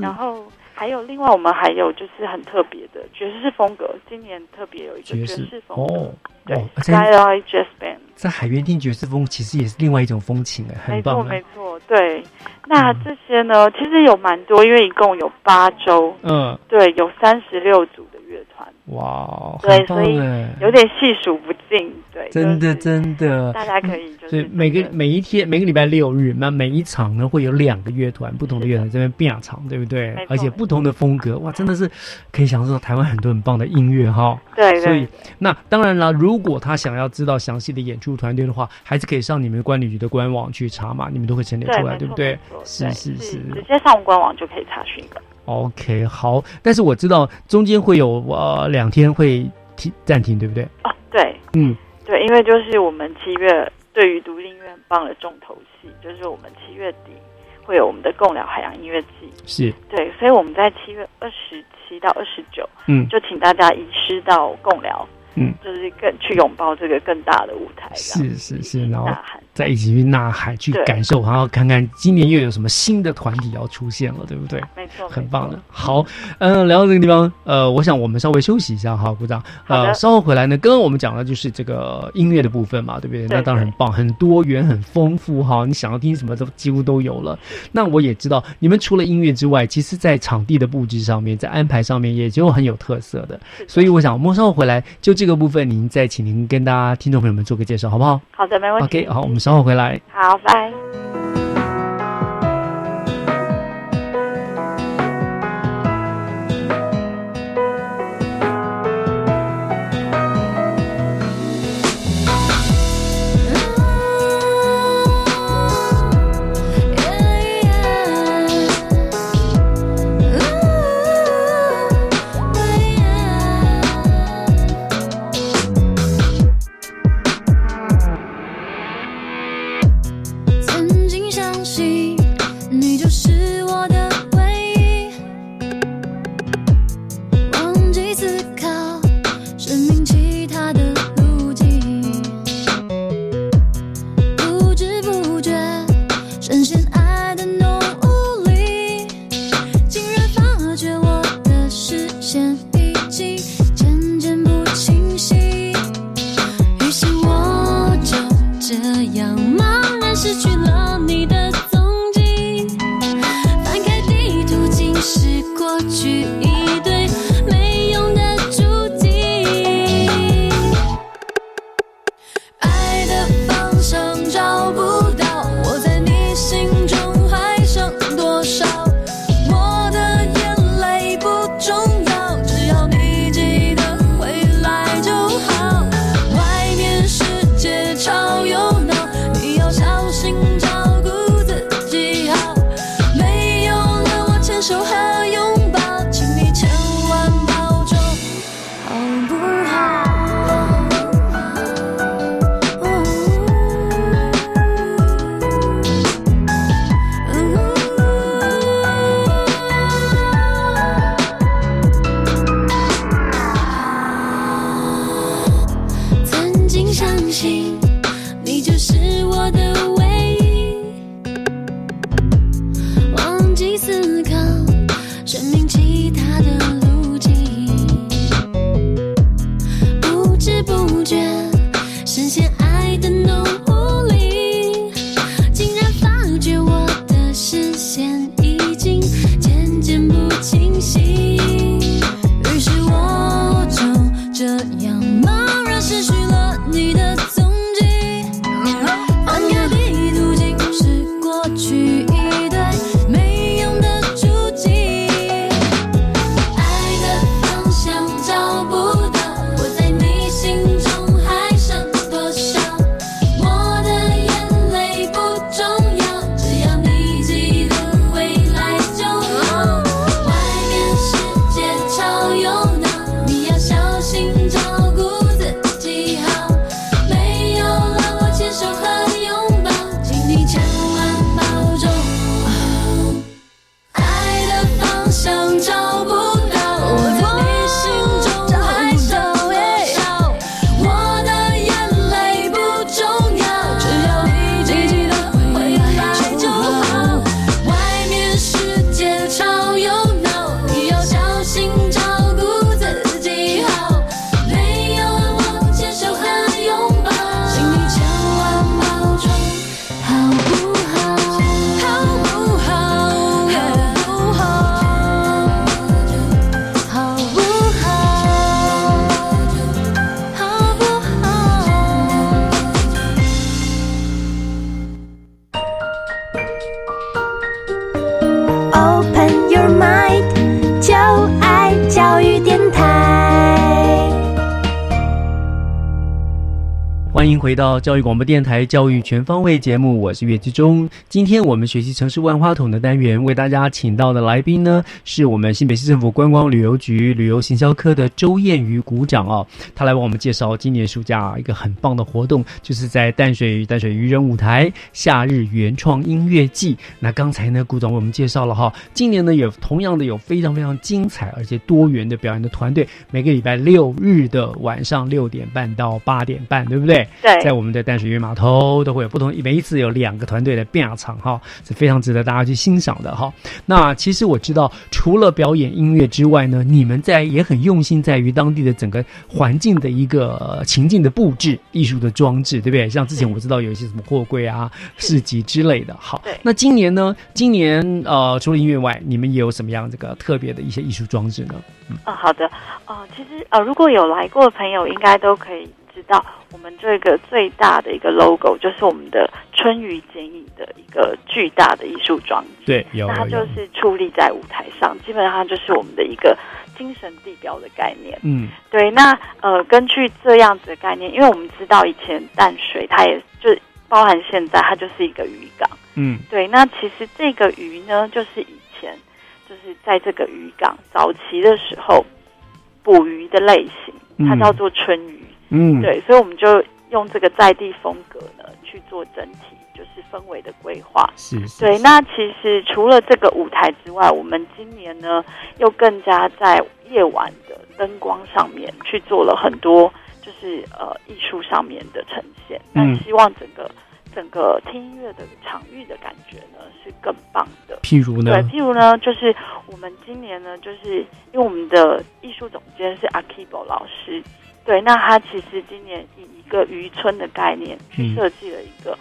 [SPEAKER 8] 然后还有另外我们还有就是很特别的爵士风格，今年特别有一个爵士风格，对，Skyline Jazz Band，
[SPEAKER 1] 在海边听爵士风，其实也是另外一种风情哎，很棒。
[SPEAKER 8] 没错，没错，对。那这些呢，其实有蛮多，因为一共有八周，
[SPEAKER 1] 嗯，
[SPEAKER 8] 对，有三十六组。的乐团。
[SPEAKER 1] 哇，
[SPEAKER 8] 对，所以有点细数不尽，对，
[SPEAKER 1] 真的真的，
[SPEAKER 8] 大家可以就是
[SPEAKER 1] 每个每一天每个礼拜六日，那每一场呢会有两个乐团，不同的乐团这边变场，对不对？而且不同的风格，哇，真的是可以享受到台湾很多很棒的音乐哈。
[SPEAKER 8] 对，
[SPEAKER 1] 所以那当然了，如果他想要知道详细的演出团队的话，还是可以上你们管理局的官网去查嘛，你们都会陈列出来，对不对？是是是，
[SPEAKER 8] 直接上官网就可以查询了。
[SPEAKER 1] OK，好，但是我知道中间会有呃两天会停暂停，对不对？
[SPEAKER 8] 哦，对，
[SPEAKER 1] 嗯，
[SPEAKER 8] 对，因为就是我们七月对于独立音乐很棒的重头戏，就是我们七月底会有我们的共聊海洋音乐季，
[SPEAKER 1] 是。
[SPEAKER 8] 对，所以我们在七月二十七到二十九，
[SPEAKER 1] 嗯，
[SPEAKER 8] 就请大家移师到共聊。
[SPEAKER 1] 嗯，
[SPEAKER 8] 就是更去拥抱这个更大的舞台，
[SPEAKER 1] 是是是，然后再一起去呐喊，去感受，然后看看今年又有什么新的团体要出现了，对不对？
[SPEAKER 8] 没错，
[SPEAKER 1] 很棒的。好，嗯，聊到这个地方，呃，我想我们稍微休息一下，哈，鼓掌。呃，稍后回来呢，刚刚我们讲的就是这个音乐的部分嘛，对不对？那当然很棒，很多元，很丰富哈。你想要听什么都几乎都有了。那我也知道，你们除了音乐之外，其实在场地的布置上面，在安排上面，也就很有特色的。所以我想，我们稍后回来就。这个部分，您再请您跟大家听众朋友们做个介绍，好不好？
[SPEAKER 8] 好的，没问
[SPEAKER 1] 题。OK，好，我们稍后回来。
[SPEAKER 8] 好，拜。
[SPEAKER 1] 回到教育广播电台教育全方位节目，我是岳志忠。今天我们学习城市万花筒的单元，为大家请到的来宾呢，是我们新北市政府观光旅游局旅游行销科的周燕瑜股长哦。他来为我们介绍今年暑假一个很棒的活动，就是在淡水淡水渔人舞台夏日原创音乐季。那刚才呢，股长为我们介绍了哈，今年呢也同样的有非常非常精彩而且多元的表演的团队，每个礼拜六日的晚上六点半到八点半，对不对？
[SPEAKER 8] 对。
[SPEAKER 1] 在我们的淡水渔码头都会有不同，每一次有两个团队的变场哈，是非常值得大家去欣赏的哈。那其实我知道，除了表演音乐之外呢，你们在也很用心在于当地的整个环境的一个情境的布置、艺术的装置，对不对？像之前我知道有一些什么货柜啊、市集之类的。好，那今年呢？今年呃，除了音乐外，你们也有什么样这个特别的一些艺术装置呢？
[SPEAKER 8] 嗯，好的，呃，其实呃，如果有来过的朋友，应该都可以。知道我们这个最大的一个 logo 就是我们的春雨剪影的一个巨大的艺术装置，
[SPEAKER 1] 对，有，
[SPEAKER 8] 那它就是矗立在舞台上，基本上就是我们的一个精神地标的概念。
[SPEAKER 1] 嗯，
[SPEAKER 8] 对，那呃，根据这样子的概念，因为我们知道以前淡水它也就包含现在它就是一个渔港，
[SPEAKER 1] 嗯，
[SPEAKER 8] 对，那其实这个鱼呢，就是以前就是在这个渔港早期的时候捕鱼的类型，它叫做春鱼。
[SPEAKER 1] 嗯，
[SPEAKER 8] 对，所以我们就用这个在地风格呢去做整体，就是氛围的规划。
[SPEAKER 1] 是，
[SPEAKER 8] 对。那其实除了这个舞台之外，我们今年呢又更加在夜晚的灯光上面去做了很多，就是呃艺术上面的呈现。那希望整个整个听音乐的场域的感觉呢是更棒的。
[SPEAKER 1] 譬如呢？
[SPEAKER 8] 对，譬如呢，就是我们今年呢，就是因为我们的艺术总监是阿 Kibo 老师。对，那他其实今年以一个渔村的概念去设计了一个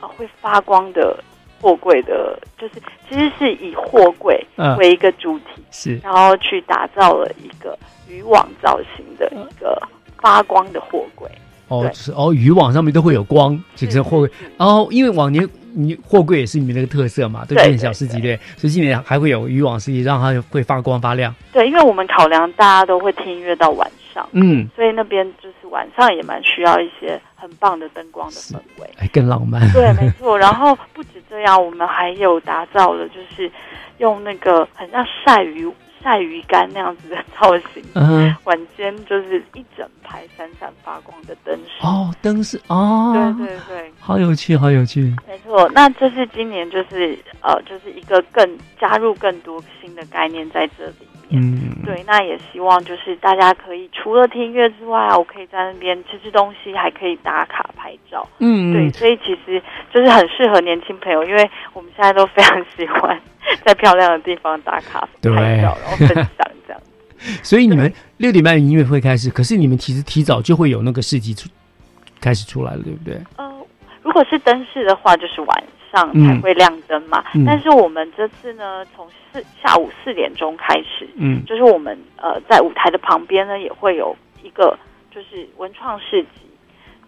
[SPEAKER 8] 啊会发光的货柜的，就是其实是以货柜为一个主体，
[SPEAKER 1] 是，
[SPEAKER 8] 然后去打造了一个渔网造型的一个发光的货柜。
[SPEAKER 1] 哦，是哦，渔网上面都会有光，就是货柜。哦，因为往年你货柜也是你们那个特色嘛，对变小市集对，所以今年还会有渔网设计，让它会发光发亮。
[SPEAKER 8] 对，因为我们考量大家都会听音乐到晚。
[SPEAKER 1] 嗯，
[SPEAKER 8] 所以那边就是晚上也蛮需要一些很棒的灯光的氛围，
[SPEAKER 1] 哎，更浪漫。
[SPEAKER 8] 对，没错。然后不止这样，我们还有打造了，就是用那个很像晒鱼晒鱼干那样子的造型。
[SPEAKER 1] 嗯，
[SPEAKER 8] 晚间就是一整排闪闪发光的灯饰。
[SPEAKER 1] 哦，灯饰哦，
[SPEAKER 8] 对对对，
[SPEAKER 1] 好有趣，好有趣。
[SPEAKER 8] 没错，那这是今年就是呃，就是一个更加入更多新的概念在这里。面。嗯，对，那也希望就是大家可以除了听音乐之外，我可以在那边吃吃东西，还可以打卡拍照。嗯，对，所以其实就是很适合年轻朋友，因为我们现在都非常喜欢在漂亮的地方打卡拍照，然后分享这样。
[SPEAKER 1] 所以你们六点半音乐会开始，可是你们其实提早就会有那个市集出开始出来了，对不对？
[SPEAKER 8] 呃，如果是灯饰的话，就是晚。上才会亮灯嘛，但是我们这次呢，从四下午四点钟开始，嗯，就是我们呃在舞台的旁边呢，也会有一个就是文创市集，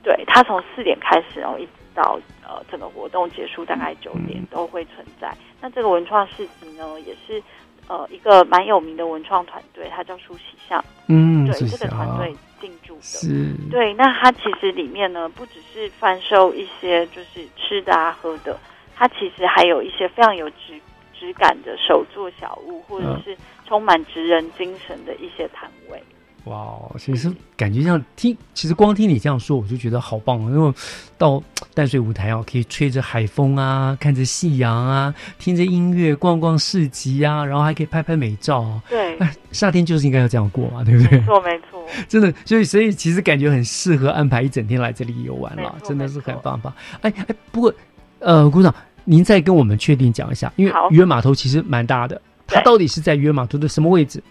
[SPEAKER 8] 对，它从四点开始，然后一直到呃整个活动结束大概九点都会存在。那这个文创市集呢，也是呃一个蛮有名的文创团队，它叫舒喜巷，嗯，对，这个团队。进驻的，对，那它其实里面呢，不只是贩售一些就是吃的啊、喝的，它其实还有一些非常有质质感的手作小物，或者是充满职人精神的一些摊位。
[SPEAKER 1] 哇，其实感觉像听，其实光听你这样说，我就觉得好棒哦。因为到淡水舞台哦，可以吹着海风啊，看着夕阳啊，听着音乐，逛逛市集啊，然后还可以拍拍美照。
[SPEAKER 8] 对，
[SPEAKER 1] 夏天就是应该要这样过嘛，对不对？
[SPEAKER 8] 没错，没错。
[SPEAKER 1] 真的，所以所以其实感觉很适合安排一整天来这里游玩了，真的是很棒棒。哎哎，不过呃，鼓掌，您再跟我们确定讲一下，因为渔人码头其实蛮大的，它到底是在渔人码头的什么位置？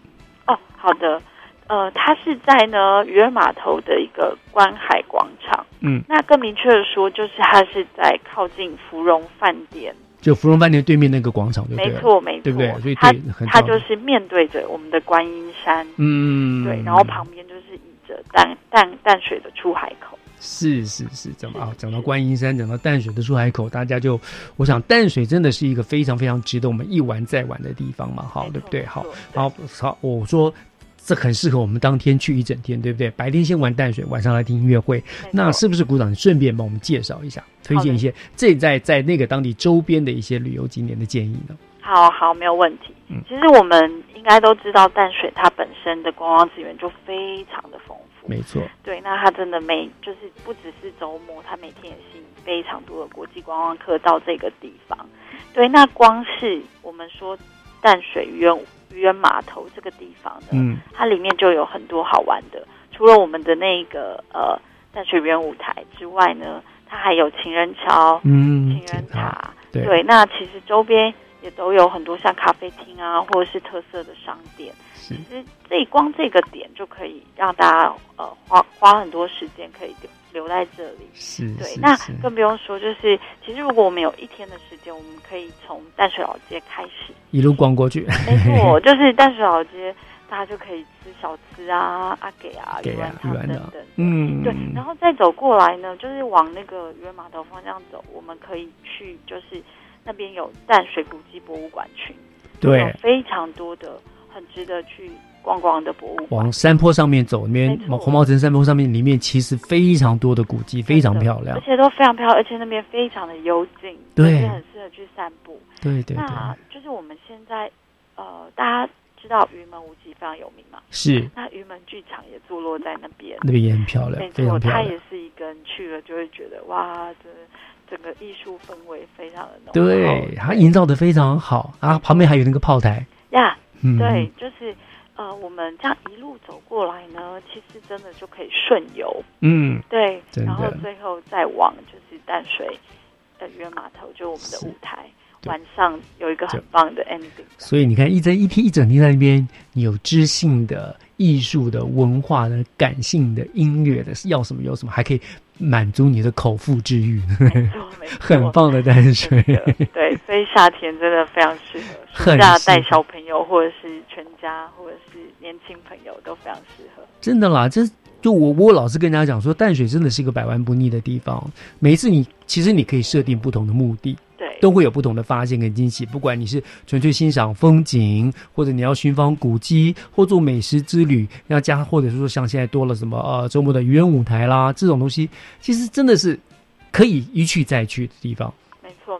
[SPEAKER 8] 哦，好的。呃，它是在呢渔人码头的一个观海广场。嗯，那更明确的说，就是它是在靠近芙蓉饭店，
[SPEAKER 1] 就芙蓉饭店对面那个广场，
[SPEAKER 8] 没错，没错，
[SPEAKER 1] 对不对？所以
[SPEAKER 8] 它它就是面对着我们的观音山。嗯，对，然后旁边就是倚着淡淡淡水的出海口。
[SPEAKER 1] 是是是，讲啊讲到观音山，讲到淡水的出海口，大家就我想淡水真的是一个非常非常值得我们一玩再玩的地方嘛，好，对不对？好，好，好，我说。这很适合我们当天去一整天，对不对？白天先玩淡水，晚上来听音乐会。那是不是鼓掌？顺便帮我们介绍一下，推荐一些这在在那个当地周边的一些旅游景点的建议呢？
[SPEAKER 8] 好好，没有问题。嗯，其实我们应该都知道，淡水它本身的观光资源就非常的丰富。
[SPEAKER 1] 没错。
[SPEAKER 8] 对，那它真的每就是不只是周末，它每天也吸引非常多的国际观光客到这个地方。对，那光是我们说淡水渔人。渔人码头这个地方呢，嗯，它里面就有很多好玩的。除了我们的那个呃淡水渔人舞台之外呢，它还有情人桥、嗯，情人塔。对，那其实周边也都有很多像咖啡厅啊，或者是特色的商店。其实这光这个点就可以让大家呃花花很多时间可以留留在这里。
[SPEAKER 1] 是，
[SPEAKER 8] 对，那更不用说，就是其实如果我们有一天的时间，我们可以从淡水老街开始。
[SPEAKER 1] 一路逛过去，
[SPEAKER 8] 没错，就是淡水老街，大家就可以吃小吃啊，阿给啊，鱼丸汤等等，嗯，对，然后再走过来呢，就是往那个渔人码头方向走，我们可以去，就是那边有淡水古迹博物馆群，
[SPEAKER 1] 对，
[SPEAKER 8] 非常多的很值得去逛逛的博物馆。
[SPEAKER 1] 往山坡上面走，那边红毛城山坡上面，里面其实非常多的古迹，非常漂亮，而
[SPEAKER 8] 且都非常漂亮，而且那边非常的幽静，
[SPEAKER 1] 对，
[SPEAKER 8] 很适合去散步。
[SPEAKER 1] 对对，
[SPEAKER 8] 那就是我们现在呃，大家知道云门舞集非常有名嘛？
[SPEAKER 1] 是。
[SPEAKER 8] 那云门剧场也坐落在那边，
[SPEAKER 1] 那边也很漂亮，
[SPEAKER 8] 没错，它也是一个人去了就会觉得哇，这整个艺术氛围非常的浓。
[SPEAKER 1] 对，它营造的非常好啊，旁边还有那个炮台
[SPEAKER 8] 呀。嗯，对，就是呃，我们这样一路走过来呢，其实真的就可以顺游。嗯，对，然后最后再往就是淡水的渔人码头，就我们的舞台。晚上有一个很棒的 ending，
[SPEAKER 1] 所以你看一整一天一整天在那边，你有知性的、艺术的、文化的、感性的、音乐的，要什么有什么，还可以满足你的口腹之欲，很棒的淡水。
[SPEAKER 8] 对，所以夏天真的非常适合，暑假带小朋友或者是全家或者是年轻朋友都非常适合。
[SPEAKER 1] 真的啦，这就我我老是跟大家讲说，淡水真的是一个百玩不腻的地方。每一次你其实你可以设定不同的目的。对都会有不同的发现跟惊喜。不管你是纯粹欣赏风景，或者你要寻访古迹，或做美食之旅，要加，或者是说像现在多了什么呃周末的渔人舞台啦，这种东西，其实真的是可以一去再去的地方。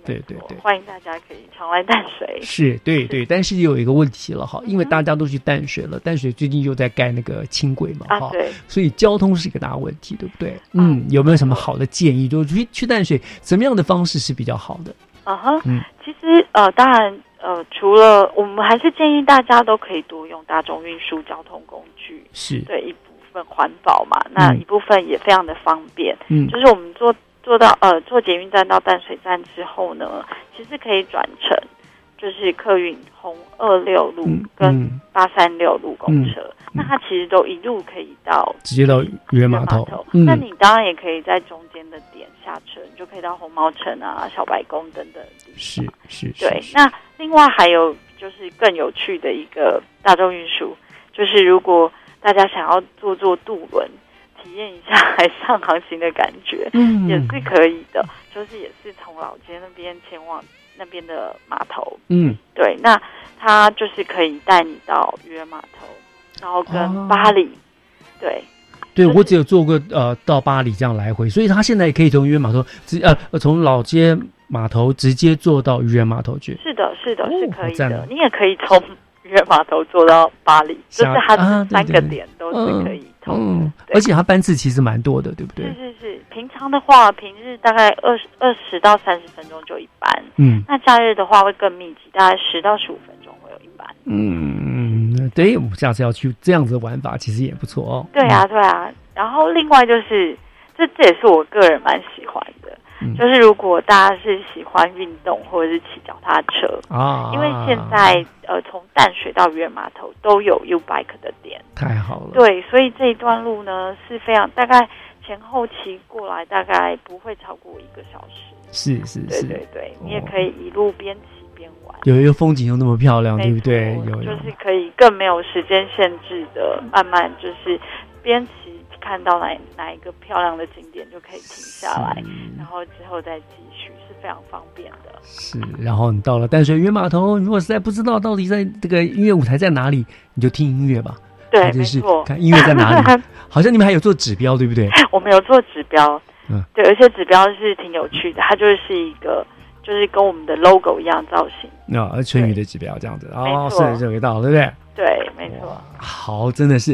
[SPEAKER 1] 对对对，
[SPEAKER 8] 欢迎大家可以常来淡水。
[SPEAKER 1] 是，对对，但是有一个问题了哈，因为大家都去淡水了，淡水最近又在盖那个轻轨嘛，哈，
[SPEAKER 8] 对，
[SPEAKER 1] 所以交通是一个大问题，对不对？嗯，有没有什么好的建议？就是去去淡水，怎么样的方式是比较好的？
[SPEAKER 8] 啊哈，嗯其实呃，当然呃，除了我们还是建议大家都可以多用大众运输交通工具，
[SPEAKER 1] 是
[SPEAKER 8] 对一部分环保嘛，那一部分也非常的方便。
[SPEAKER 1] 嗯，
[SPEAKER 8] 就是我们坐坐到呃坐捷运站到淡水站之后呢，其实可以转乘。就是客运红二六路跟八三六路公车，那它其实都一路可以到
[SPEAKER 1] 直接到渔人码头。
[SPEAKER 8] 那你当然也可以在中间的点下车，你就可以到红毛城啊、小白宫等等地方。
[SPEAKER 1] 是是，
[SPEAKER 8] 对。那另外还有就是更有趣的一个大众运输，就是如果大家想要坐坐渡轮，体验一下 海上航行的感觉，嗯，也是可以的。就是也是从老街那边前往。那边的码头，
[SPEAKER 1] 嗯，
[SPEAKER 8] 对，那他就是可以带你到渔人码头，然后跟巴黎，对，
[SPEAKER 1] 对我只有坐过呃到巴黎这样来回，所以他现在也可以从渔人码头直呃从老街码头直接坐到渔人码头去，
[SPEAKER 8] 是的，是的，是可以的，你也可以从渔人码头坐到巴黎，就是它三个点都是可以通，
[SPEAKER 1] 而且它班次其实蛮多的，对不对？
[SPEAKER 8] 是是是。平常的话，平日大概二十二十到三十分钟就一班，
[SPEAKER 1] 嗯，
[SPEAKER 8] 那假日的话会更密集，大概十到十五分钟会有一班，
[SPEAKER 1] 嗯，对，我们下次要去这样子的玩法，其实也不错哦。
[SPEAKER 8] 对啊，对啊，然后另外就是，这这也是我个人蛮喜欢的。就是如果大家是喜欢运动或者是骑脚踏车
[SPEAKER 1] 啊，
[SPEAKER 8] 因为现在呃从淡水到渔人码头都有 U Bike 的点，
[SPEAKER 1] 太好了。
[SPEAKER 8] 对，所以这一段路呢是非常大概前后骑过来大概不会超过一个小时。
[SPEAKER 1] 是是是，
[SPEAKER 8] 对对对，你也可以一路边骑边玩，
[SPEAKER 1] 有一个风景又那么漂亮，对不对？有
[SPEAKER 8] 就是可以更没有时间限制的，慢慢就是边骑。看到哪哪一个漂亮的景点就可以停下来，然后之后再继续是非常方便的。
[SPEAKER 1] 是，然后你到了淡水渔码头，如果实在不知道到底在这个音乐舞台在哪里，你就听音乐吧。
[SPEAKER 8] 对，没错，
[SPEAKER 1] 看音乐在哪里。好像你们还有做指标，对不对？
[SPEAKER 8] 我们有做指标，嗯，对，而且指标是挺有趣的，它就是一个。就是跟我们的 logo 一样造型，
[SPEAKER 1] 那春雨的指标这样子哦，是这个道，对不对？
[SPEAKER 8] 对，没错。
[SPEAKER 1] 好，真的是，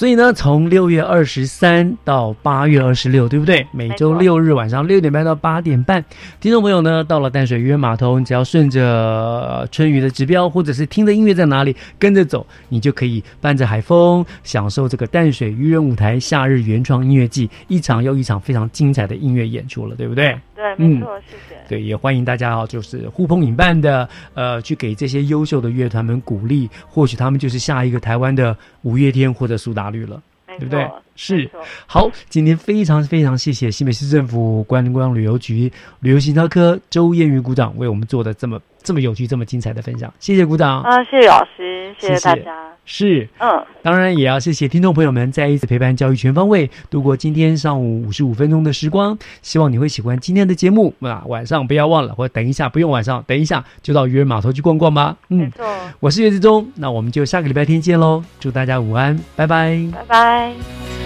[SPEAKER 1] 所以呢，从六月二十三到八月二十六，对不对？每周六日晚上六点半到八点半，听众朋友呢，到了淡水渔人码头，你只要顺着春雨的指标，或者是听着音乐在哪里跟着走，你就可以伴着海风，享受这个淡水渔人舞台夏日原创音乐季，一场又一场非常精彩的音乐演出了，对不对？
[SPEAKER 8] 对，没错，谢谢。
[SPEAKER 1] 对，也欢迎大家哦，就是呼朋引伴的，呃，去给这些优秀的乐团们鼓励，或许他们就是下一个台湾的五月天或者苏打绿了，对不对？是。好，今天非常非常谢谢新北市政府观光旅游局旅游行销科周燕瑜股长为我们做的这么这么有趣、这么精彩的分享，谢谢股长
[SPEAKER 8] 啊！谢谢老师，谢谢大家。
[SPEAKER 1] 是，
[SPEAKER 8] 嗯，
[SPEAKER 1] 当然也要谢谢听众朋友们再一次陪伴教育全方位度过今天上午五十五分钟的时光，希望你会喜欢今天的节目啊！晚上不要忘了，或等一下不用晚上，等一下就到渔人码头去逛逛吧。
[SPEAKER 8] 嗯，
[SPEAKER 1] 我是岳志忠，那我们就下个礼拜天见喽！祝大家午安，拜拜，
[SPEAKER 8] 拜拜。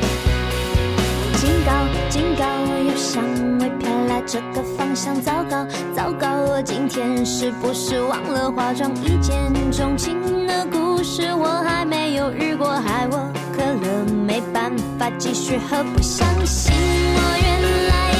[SPEAKER 7] 想，糟糕，糟糕，我今天是不是忘了化妆？一见钟情的故事我还没有遇过，害我渴了没办法继续喝，不相信我原来。